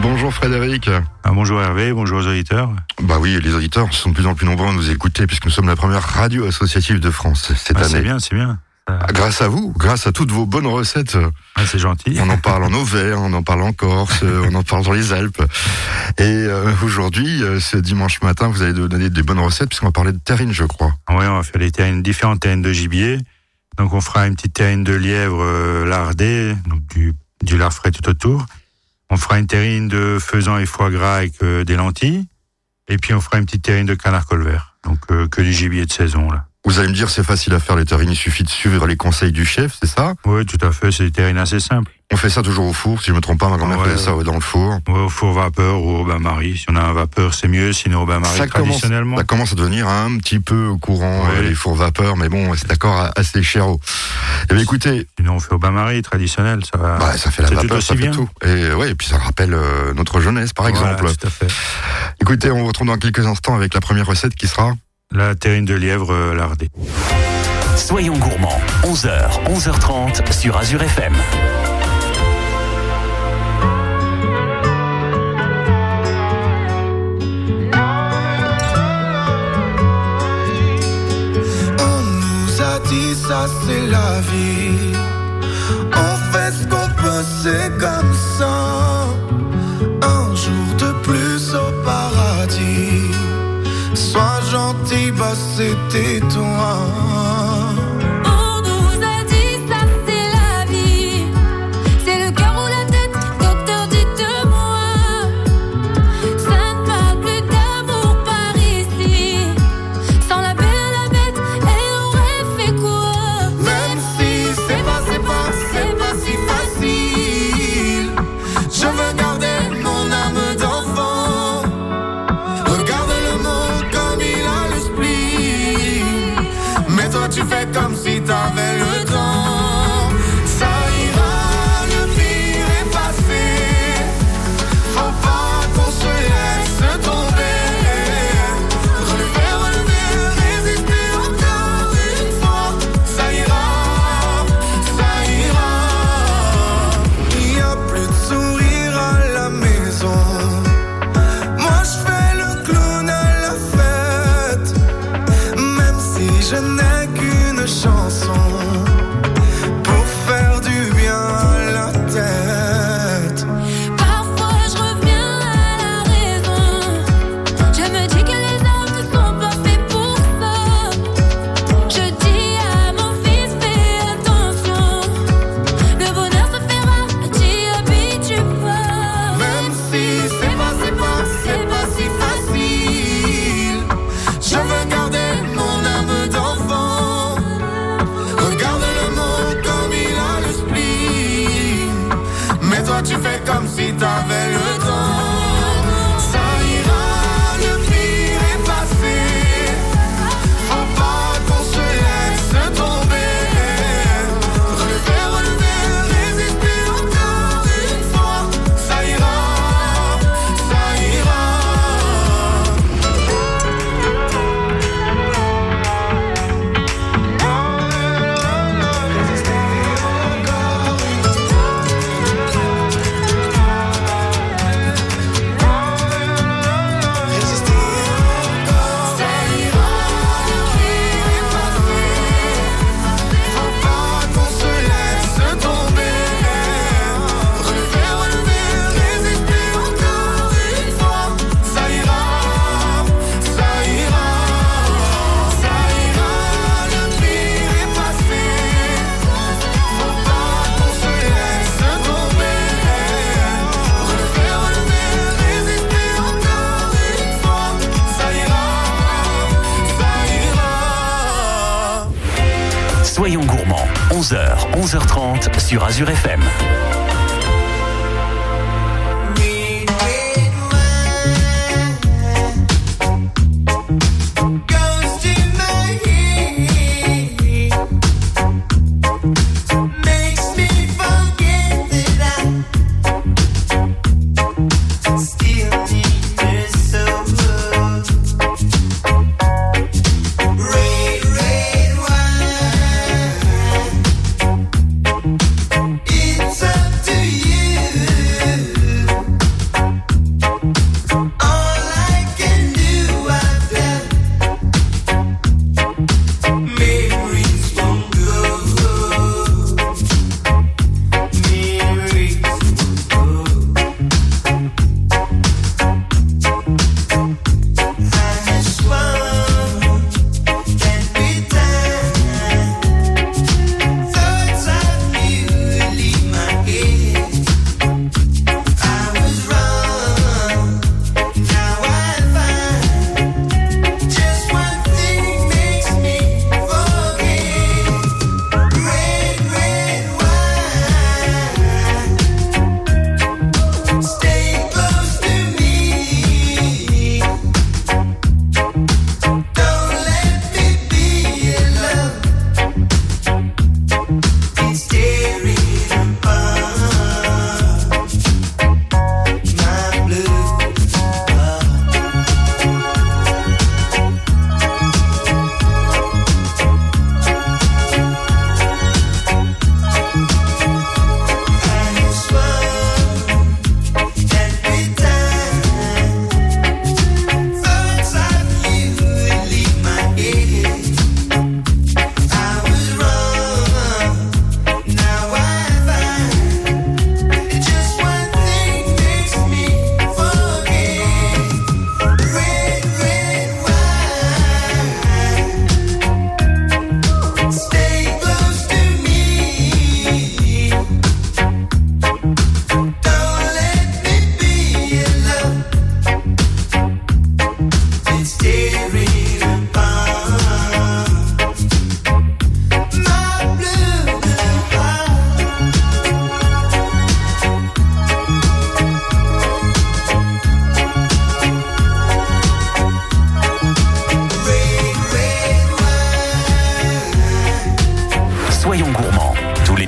Bonjour Frédéric. Ah, bonjour Hervé, bonjour aux auditeurs. Bah oui, les auditeurs sont de plus en plus nombreux à nous écouter puisque nous sommes la première radio associative de France cette Ah, année. c'est bien, c'est bien. Ah, Grâce à vous, grâce à toutes vos bonnes recettes, Ah, c'est gentil. on en parle en Auvergne, on en parle en Corse, on en parle dans les Alpes. Et euh, aujourd'hui, euh, ce dimanche matin, vous allez nous donner des bonnes recettes puisqu'on va parler de terrine, je crois. Oui, on va faire des terrines, différentes terrines de gibier. Donc on fera une petite terrine de lièvre euh, lardée, donc du, du lard frais tout autour. On fera une terrine de faisan et foie gras avec euh, des lentilles. Et puis on fera une petite terrine de canard colvert. Donc euh, que du gibier de saison là. Vous allez me dire, c'est facile à faire les terrines, il suffit de suivre les conseils du chef, c'est ça? Oui, tout à fait, c'est des terrines assez simples. On fait ça toujours au four, si je me trompe pas, ma grand-mère Ouais. faisait ça dans le four. Ouais, au four vapeur ou au bain-marie. Si on a un vapeur, c'est mieux. Sinon au bain-marie, Ça commence, traditionnellement. ça commence à devenir un petit peu au courant, Ouais. euh, les fours vapeur, mais bon, c'est d'accord assez cher. Eh bien, écoutez, Sinon on fait au bain-marie, traditionnel. Ça va. bah, ça fait la c'est tout vapeur, aussi ça fait bien. tout. Et ouais, et puis ça rappelle euh, notre jeunesse, par Voilà, exemple. tout à fait. Écoutez, on vous retrouve dans quelques instants avec la première recette qui sera. La terrine de lièvre euh, lardée. Soyons gourmands, 11h, 11h30 sur Azure FM. Dit ça c'est la vie. On fait ce qu'on peut, c'est comme ça. Un jour de plus au paradis. Sois gentil, bah c'était toi. 11h30 sur Azure FM.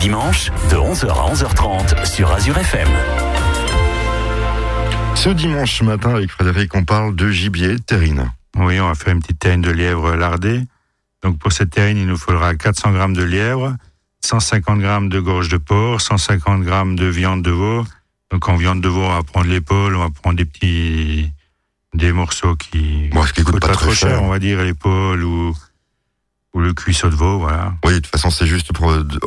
11h à 11h30 sur Azure FM. Ce dimanche matin, avec Frédéric, on parle de gibier, terrine. Oui, on va faire une petite terrine de lièvre lardée. Donc pour cette terrine, il nous faudra 400 grammes de lièvre, 150 grammes de gorge de porc, 150 grammes de viande de veau. Donc en viande de veau, on va prendre l'épaule, on va prendre des petits des morceaux qui Bon, ce qui coûte coûtent pas très cher. on va dire l'épaule ou ou le cuisseau de veau, voilà. Oui, de toute façon, c'est juste pour euh, de-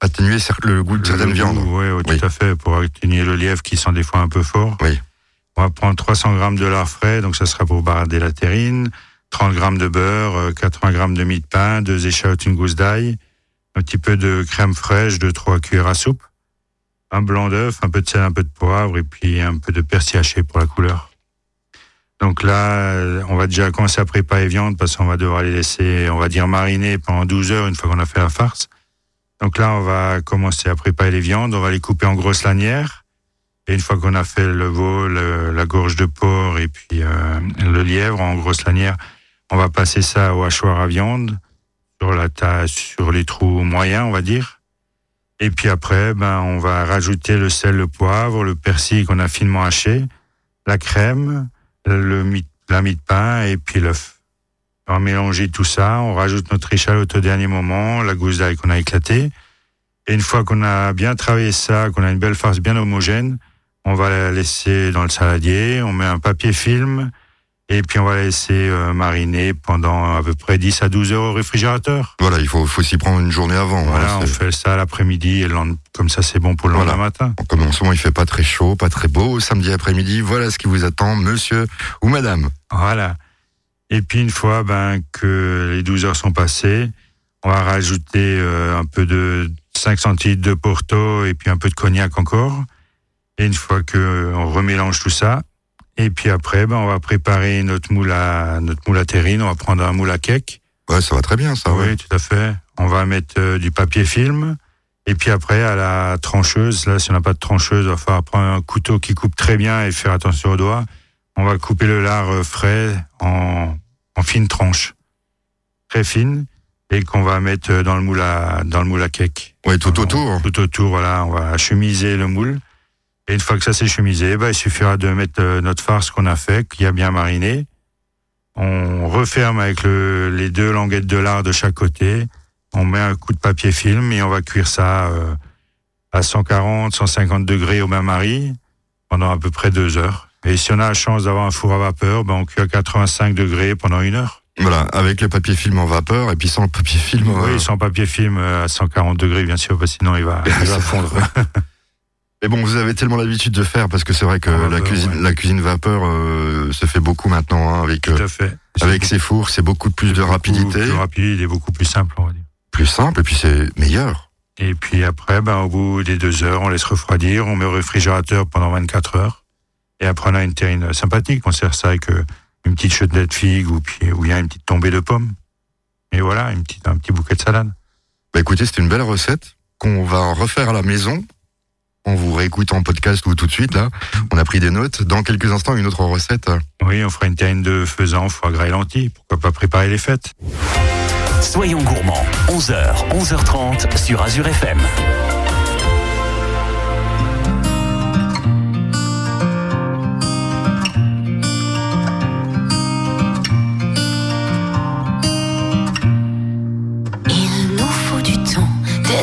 atténuer le goût de certaines viandes. Oui. tout à fait, pour atténuer le lièvre qui sent des fois un peu fort. Oui. On va prendre 300 grammes de lard frais, donc ça sera pour barader la terrine, 30 grammes de beurre, euh, 80 grammes de mie de pain, deux échalotes, une gousse d'ail, un petit peu de crème fraîche, de trois cuillères à soupe, un blanc d'œuf, un peu de sel, un peu de poivre et puis un peu de persil haché pour la couleur. Donc là, euh, on va déjà commencer à préparer les viandes parce qu'on va devoir les laisser, on va dire, mariner pendant 12 heures une fois qu'on a fait la farce. Donc là, on va commencer à préparer les viandes, on va les couper en grosses lanières. Et une fois qu'on a fait le veau, le- la gorge de porc et puis euh, le lièvre en grosses lanières, on va passer ça au hachoir à viande sur la taille, sur les trous moyens, on va dire. Et puis après, ben, on va rajouter le sel, le poivre, le persil qu'on a finement haché, la crème, le la mie de pain et puis l'œuf. On va mélanger tout ça, on rajoute notre échalote au dernier moment, la gousse d'ail qu'on a éclatée. Et une fois qu'on a bien travaillé ça, qu'on a une belle farce bien homogène, on va la laisser dans le saladier, on met un papier film et puis on va la laisser euh, mariner pendant à peu près 10 à 12 heures au réfrigérateur. Voilà, il faut, faut s'y prendre une journée avant. Voilà, hein, on c'est- fait ça l'après-midi et comme ça c'est bon pour le Voilà. lendemain matin. Comme en ce moment, il fait pas très chaud, pas très beau, samedi après-midi, voilà ce qui vous attend, monsieur ou madame. Voilà. Et puis une fois ben, que les 12 heures sont passées, on va rajouter euh, un peu de 5 centilitres de Porto et puis un peu de cognac encore. Et une fois que on remélange tout ça, et puis après, ben, on va préparer notre moule à notre moule à terrine. On va prendre un moule à cake. Ouais, ça va très bien, ça. ouais. Oui, tout à fait. On va mettre euh, du papier film. Et puis après, à la trancheuse, là, si on n'a pas de trancheuse, il va falloir prendre un couteau qui coupe très bien et faire attention aux doigts. On va couper le lard euh, frais en, en fines tranches, très fines, et qu'on va mettre euh, dans le moule à, dans le moule à cake. Ouais, tout autour. Tout autour, voilà, on va chemiser le moule. Et une fois que ça s'est chemisé, bah, il suffira de mettre euh, notre farce qu'on a fait, qui a bien mariné. On referme avec le- les deux languettes de lard de chaque côté. On met un coup de papier film et on va cuire ça euh, à 140, 150 degrés au bain-marie pendant à peu près deux heures. Et si on a la chance d'avoir un four à vapeur, ben on cuit à 85 degrés pendant une heure. Voilà, avec le papier film en vapeur et puis sans le papier film. euh, Oui, sans papier film euh, à 140 degrés, bien sûr, parce que sinon il va, il va fondre. Mais bon, vous avez tellement l'habitude de faire parce que c'est vrai que la cuisine, ouais. la cuisine vapeur euh, se fait beaucoup maintenant hein, avec Tout euh, à fait. avec ces fours, c'est beaucoup plus de beaucoup rapidité, Plus rapide et beaucoup plus simple, on va dire. plus simple et puis c'est meilleur. Et puis après, ben, au bout des deux heures, on laisse refroidir, on met au réfrigérateur pendant 24 heures. Et après, on a une terrine sympathique. On sert ça avec euh, une petite chetelette de figue ou puis où il y a une petite tombée de pommes. Et voilà, une petite, un petit bouquet de salade. Bah écoutez, c'est une belle recette qu'on va refaire à la maison. On vous réécoute en podcast ou tout de suite là. On a pris des notes. Dans quelques instants, une autre recette. Oui, on fera une terrine de faisan, foie gras et lentilles. Pourquoi pas préparer les fêtes? Soyons gourmands, 11h, 11h30 sur Azure FM.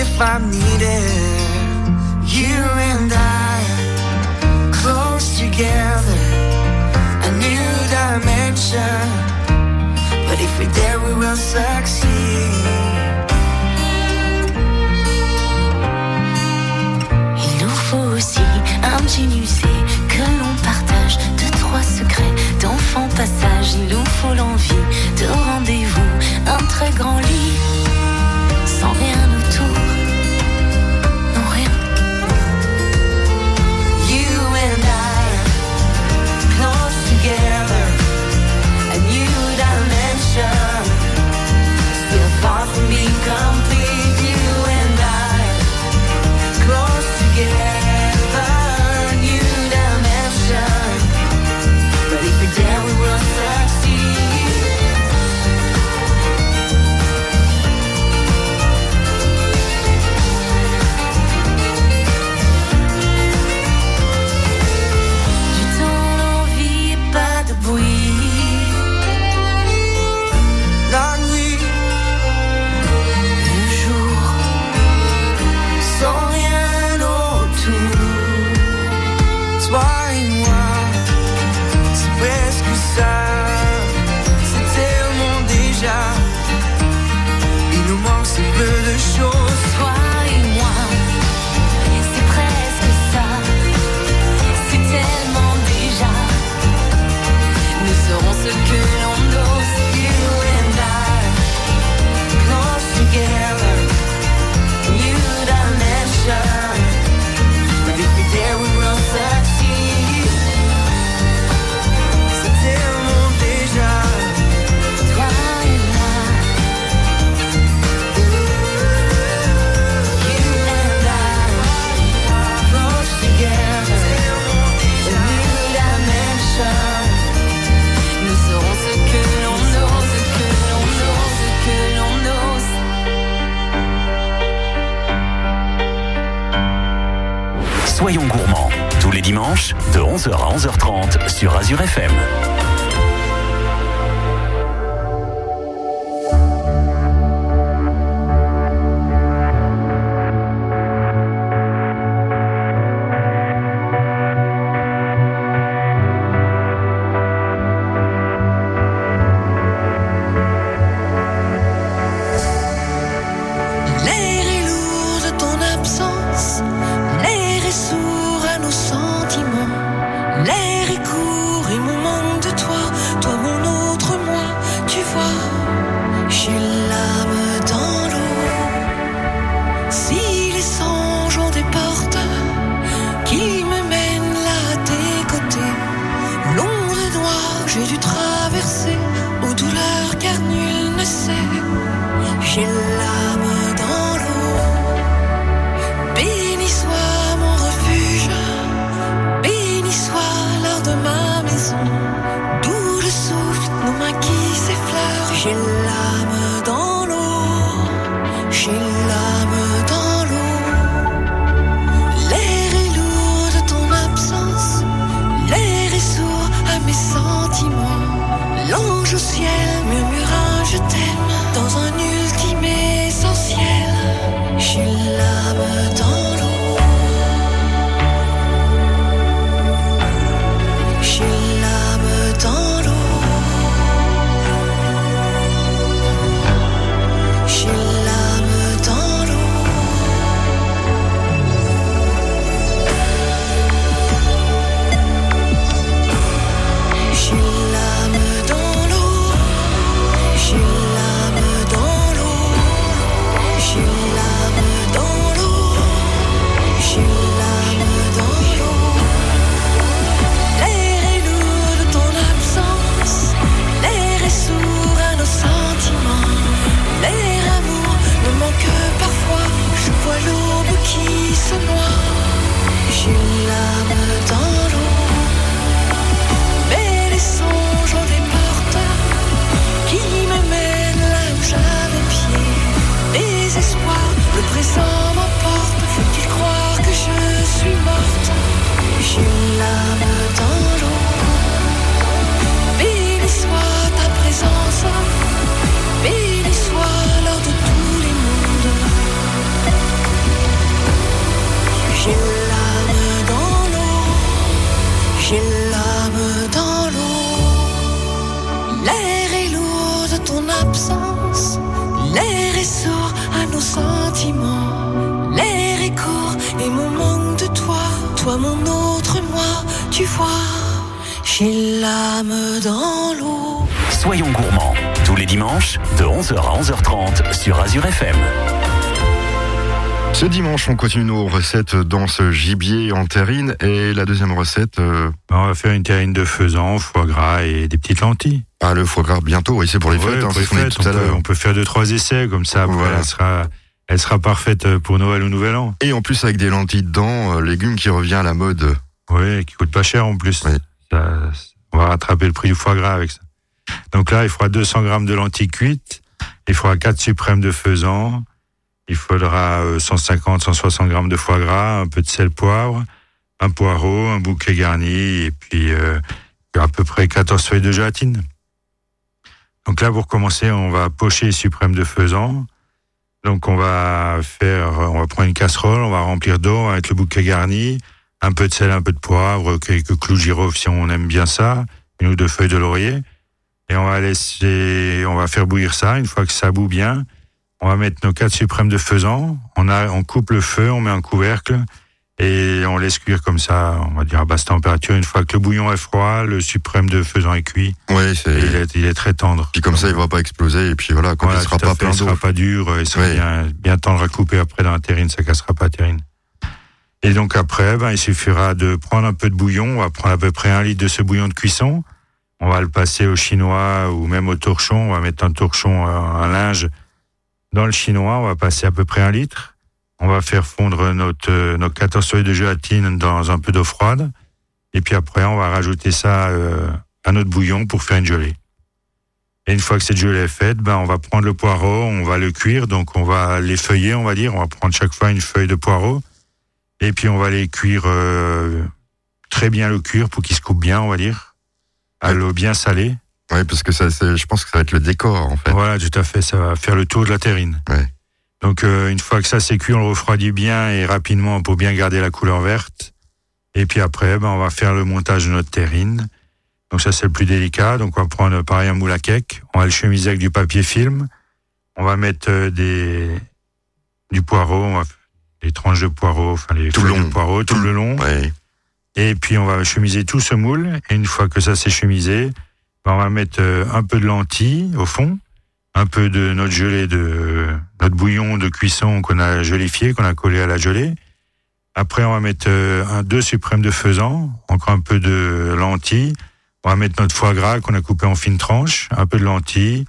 if I'm needed. You and I, close together, a new dimension. But if we're there, we will succeed. Il nous faut aussi un musée que l'on partage de trois secrets d'enfants passage. Il nous faut l'envie de rendez-vous, un très grand lit sur Azure FM. Ce dimanche, on continue nos recettes dans ce gibier en terrine. Et la deuxième recette, euh, On va faire une terrine de faisan, foie gras et des petites lentilles. ah, le foie gras bientôt. Oui, c'est pour les Ouais, fêtes. hein, pour c'est les ce qu'on a dit fêtes, tout à on, peut, l'heure. on peut faire deux, trois essais, comme ça, après, Voilà. elle, sera, elle sera parfaite pour Noël ou Nouvel An. Et en plus, avec des lentilles dedans, euh, légumes qui revient à la mode. Oui, qui coûte pas cher en plus. Oui. Ça- on va rattraper le prix du foie gras avec ça. Donc là, il faudra 200 grammes de lentilles cuites, il faudra 4 suprêmes de faisan, il faudra euh, 150, 160 grammes de foie gras, un peu de sel poivre, un poireau, un bouquet garni, et puis euh, à peu près 14 feuilles de gélatine. Donc là, pour commencer, on va pocher les suprêmes de faisan. Donc on va faire, on va prendre une casserole, on va remplir d'eau avec le bouquet garni, un peu de sel, un peu de poivre, quelques clous de girofle si on aime bien ça, une ou deux feuilles de laurier. Et on va laisser, on va faire bouillir ça. Une fois que ça bout bien, on va mettre nos quatre suprêmes de faisan. On a, on coupe le feu, on met un couvercle et on laisse cuire comme ça, on va dire à basse température. Une fois que le bouillon est froid, le suprême de faisan est cuit. Oui, Et c'est. il, est, il est très tendre. Puis comme ça, il va pas exploser. Et puis voilà, quand Voilà, il sera pas fait, plein il sera pas dur, et sera Ouais. bien, bien tendre à couper après dans la terrine, ça cassera pas la terrine. Et donc après, ben, il suffira de prendre un peu de bouillon, on va prendre à peu près un litre de ce bouillon de cuisson, on va le passer au chinois ou même au torchon, on va mettre un torchon, euh, un linge dans le chinois, on va passer à peu près un litre, on va faire fondre notre, euh, nos 14 feuilles de gélatine dans un peu d'eau froide, et puis après on va rajouter ça euh, à notre bouillon pour faire une gelée. Et une fois que cette gelée est faite, ben, on va prendre le poireau, on va le cuire, donc on va les feuiller, on va dire, on va prendre chaque fois une feuille de poireau, et puis on va les cuire euh, très bien le cuire pour qu'il se coupe bien, on va dire. À l'eau bien salée. Ouais, parce que ça, je pense que ça va être le décor, en fait. Voilà, tout à fait. Ça va faire le tour de la terrine. Ouais. Donc, euh, une fois que ça s'est cuit, on le refroidit bien et rapidement pour bien garder la couleur verte. Et puis après, ben, on va faire le montage de notre terrine. Donc ça, c'est le plus délicat. Donc on va prendre pareil un moule à cake. On va le chemiser avec du papier film. On va mettre euh, des du poireau, on va, des tranches de poireau, enfin les Tout long. tout le long. Ouais. Et puis on va chemiser tout ce moule. Et une fois que ça s'est chemisé, ben, on va mettre euh, un peu de lentilles au fond, un peu de notre gelée de notre bouillon de cuisson qu'on a gélifié, qu'on a collé à la gelée. Après, on va mettre euh, un deux suprêmes de faisan, encore un peu de lentilles. On va mettre notre foie gras qu'on a coupé en fines tranches, un peu de lentilles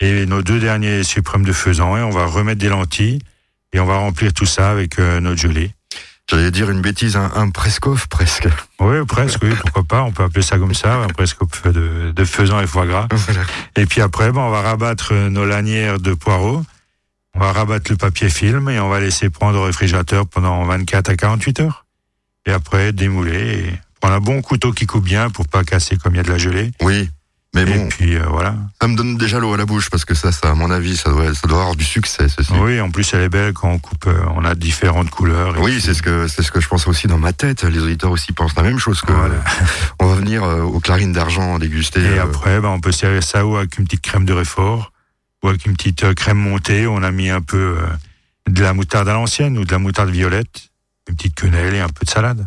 et nos deux derniers suprêmes de faisan. Et on va remettre des lentilles et on va remplir tout ça avec euh, notre gelée. J'allais dire une bêtise, un, un prescoff, presque. Oui, presque, oui, pourquoi pas. On peut appeler ça comme ça, un presque de, de faisan et foie gras. Voilà. Et puis après, ben, on va rabattre nos lanières de poireaux. On va rabattre le papier film et on va laisser prendre au réfrigérateur pendant 24 à 48 heures. Et après, démouler et prendre un bon couteau qui coupe bien pour pas casser comme il y a de la gelée. Oui. Mais Et bon, puis euh, voilà. ça me donne déjà l'eau à la bouche, parce que ça, ça, à mon avis, ça doit, ça doit avoir du succès, ceci. Oui, en plus elle est belle quand on coupe. euh, on a différentes couleurs. Et Oui, c'est ce que c'est ce que je pense aussi dans ma tête. Les auditeurs aussi pensent la même chose que Voilà. on va venir euh, aux clarines d'argent déguster. Et après, ben, on peut servir ça ou avec une petite crème de réfort ou avec une petite crème montée. On a mis un peu de la moutarde à l'ancienne ou de la moutarde violette, une petite quenelle et un peu de salade.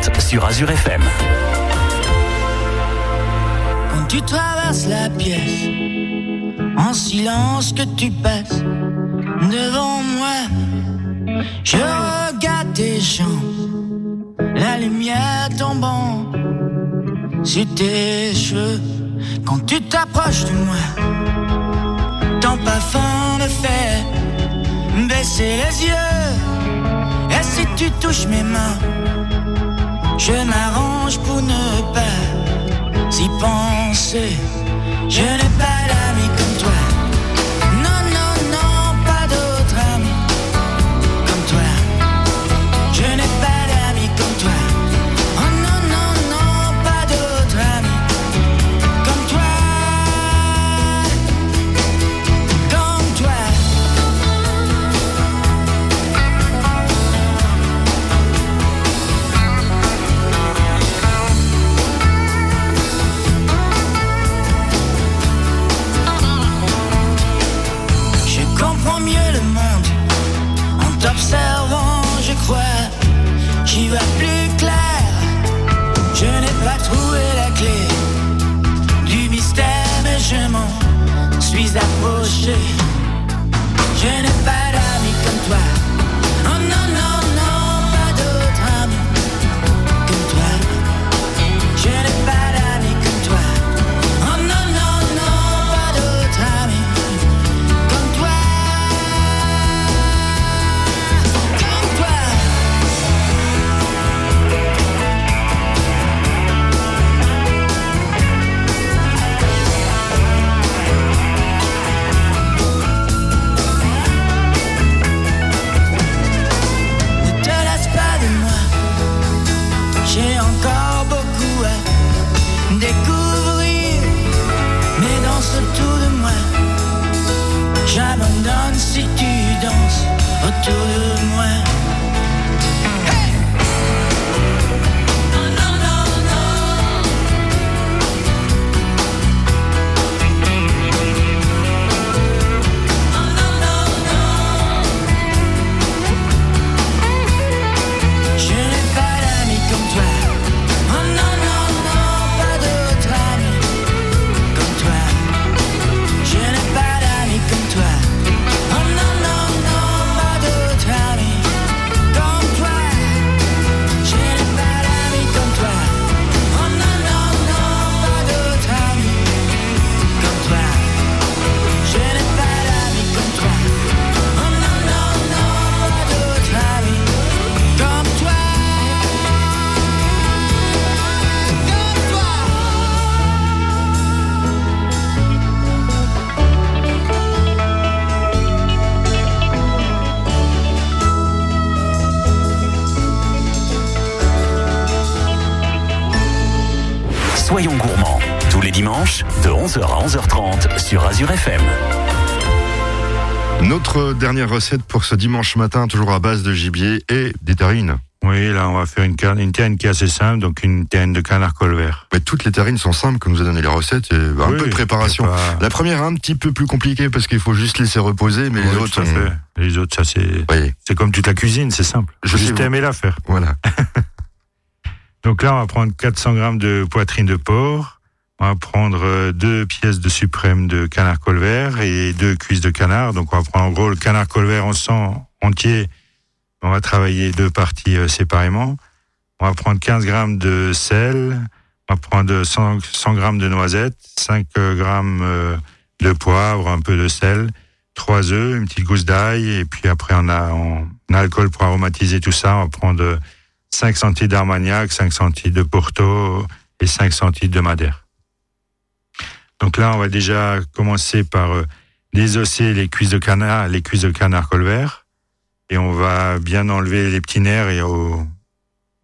11h30 sur Azure FM. Quand tu traverses la pièce, en silence que tu passes devant moi, je regarde tes jambes, la lumière tombant sur tes cheveux. Quand tu t'approches de moi, ton parfum me fait baisser les yeux. Et si tu touches mes mains, je m'arrange pour ne pas y penser. Dernière recette pour ce dimanche matin, toujours à base de gibier et des terrines. Oui, là, on va faire une, car- une terrine qui est assez simple, donc une terrine de canard colvert. Mais toutes les terrines sont simples, comme nous a donné les recettes, et bah, un peu de préparation. pas- La première un petit peu plus compliquée parce qu'il faut juste laisser reposer, mais les autres. Les autres, ça c'est, Oui, c'est comme toute la cuisine, c'est simple. Je juste vous- aimer la faire. voilà. Donc là, on va prendre 400 grammes de poitrine de porc. On va prendre euh, deux pièces de suprême de canard colvert et deux cuisses de canard. Donc on va prendre en gros le canard colvert en sang entier. On va travailler deux parties euh, séparément. On va prendre 15 grammes de sel. On va prendre 100, 100 grammes de noisettes, 5 grammes euh, de poivre, un peu de sel, trois œufs, une petite gousse d'ail. Et puis après, on a en alcool pour aromatiser tout ça. On va prendre euh, 5 centilitres d'Armagnac, 5 centilitres de Porto et 5 centilitres de Madère. Donc là, on va déjà commencer par euh, désosser les cuisses de canard, les cuisses de canard colvert, et on va bien enlever les petits nerfs. Et au,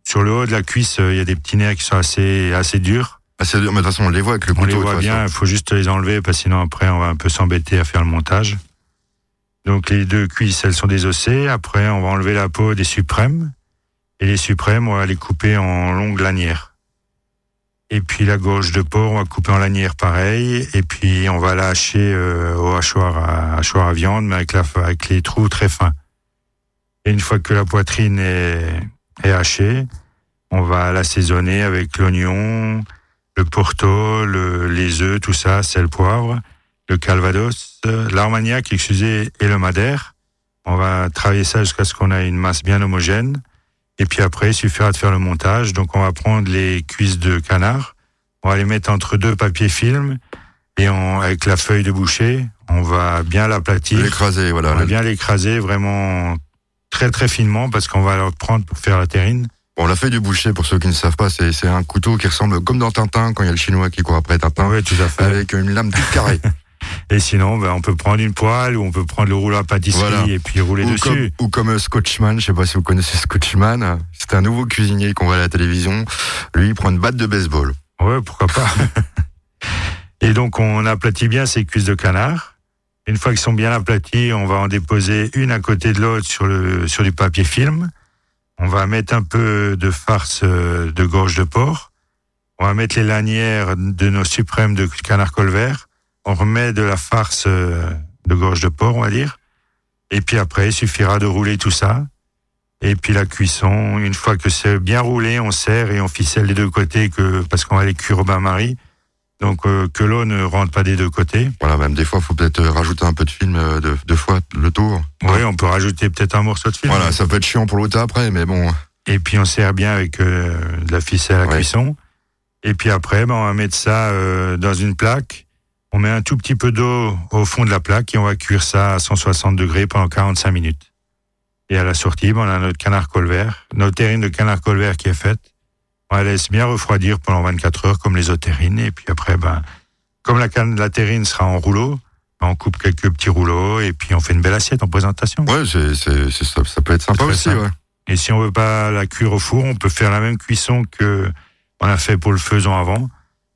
sur le haut de la cuisse, euh, il y a des petits nerfs qui sont assez assez durs. Ah, c'est dur, mais de toute façon, on les voit avec le On couteau. les voit bien, il faut juste les enlever parce que sinon après on va un peu s'embêter à faire le montage. Donc les deux cuisses, elles sont désossées. Après, on va enlever la peau des suprêmes. Et les suprêmes, on va les couper en longues lanières. Et puis la gorge de porc, on va couper en lanières pareil. Et puis on va la hacher euh, au hachoir à, hachoir à viande, mais avec, la, avec les trous très fins. Et une fois que la poitrine est, est hachée, on va l'assaisonner avec l'oignon, le porto, le- les œufs, tout ça, sel, poivre, le calvados, l'armagnac, excusez, et le madère. On va travailler ça jusqu'à ce qu'on ait une masse bien homogène. Et puis après, il suffira de faire le montage. Donc on va prendre les cuisses de canard, on va les mettre entre deux papiers films et on, avec la feuille de boucher, on va bien l'aplatir. L'écraser, voilà. On va bien l'écraser vraiment très très finement parce qu'on va le prendre pour faire la terrine. Bon, la feuille du boucher, pour ceux qui ne savent pas, c'est c'est un couteau qui ressemble comme dans Tintin, quand il y a le chinois qui court après Tintin, Oui, tout à fait. avec une lame toute carrée. Et sinon, ben, on peut prendre une poêle ou on peut prendre le rouleau à pâtisserie Voilà. et puis rouler ou, dessus. comme, ou comme Scotchman, je sais pas si vous connaissez Scotchman, c'est un nouveau cuisinier qu'on voit à la télévision. Lui, il prend une batte de baseball. Ouais, pourquoi pas. et donc, on aplatit bien ces cuisses de canard. Une fois qu'ils sont bien aplatis, on va en déposer une à côté de l'autre sur, le, sur du papier film. On va mettre un peu de farce euh, de gorge de porc. On va mettre les lanières de nos suprêmes de canard colvert. On remet de la farce euh, de gorge de porc, on va dire. Et puis après, il suffira de rouler tout ça. Et puis la cuisson, une fois que c'est bien roulé, on serre et on ficelle les deux côtés que, parce qu'on va les cuire au bain-marie. Donc euh, que l'eau ne rentre pas des deux côtés. Voilà, même des fois, faut peut-être euh, rajouter un peu de film euh, de- deux fois le tour. Oui, on peut rajouter peut-être un morceau de film. Voilà, ça peut être chiant pour l'autre après, mais bon. Et puis on serre bien avec euh, de la ficelle à Ouais. cuisson. Et puis après, ben, on va mettre ça dans une plaque. On met un tout petit peu d'eau au fond de la plaque et on va cuire ça à 160 degrés pendant 45 minutes. Et à la sortie, ben, on a notre canard colvert, notre terrine de canard colvert qui est faite. On la laisse bien refroidir pendant 24 heures comme les autres terrines. Et puis après, ben, comme la, canne, la terrine sera en rouleau, ben, on coupe quelques petits rouleaux et puis on fait une belle assiette en présentation. Ouais, c'est, c'est, c'est- ça, ça peut être sympa aussi, simple. ouais. Et si on veut pas la cuire au four, on peut faire la même cuisson que on a fait pour le faisan avant.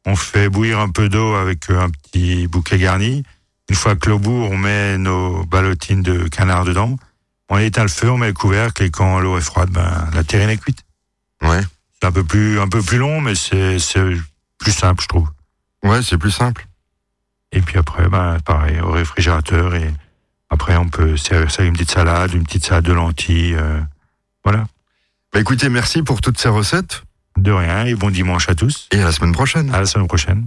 On fait bouillir un peu d'eau avec euh, un petit bouquet garni. Une fois que l'eau bout, on met nos ballotines de canard dedans. On éteint le feu, on met le couvercle et quand l'eau est froide, ben, la terrine est cuite. Ouais. C'est un peu plus, un peu plus long, mais c'est, c'est plus simple, je trouve. Ouais, c'est plus simple. Et puis après, ben, pareil, au réfrigérateur et après, on peut servir ça avec une petite salade, une petite salade de lentilles, euh, voilà. Bah écoutez, merci pour toutes ces recettes De rien et bon dimanche à tous. et à la semaine prochaine. À la semaine prochaine.